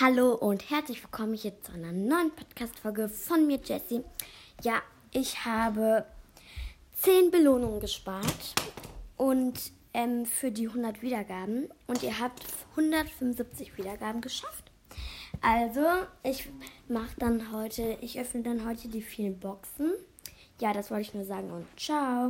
Hallo und herzlich willkommen hier zu einer neuen Podcast-Folge von mir, Jessie. Ja, ich habe 10 Belohnungen gespart und ähm, für die 100 Wiedergaben und ihr habt 175 Wiedergaben geschafft. Also, ich mache dann heute, ich öffne dann heute die vielen Boxen. Ja, das wollte ich nur sagen und ciao.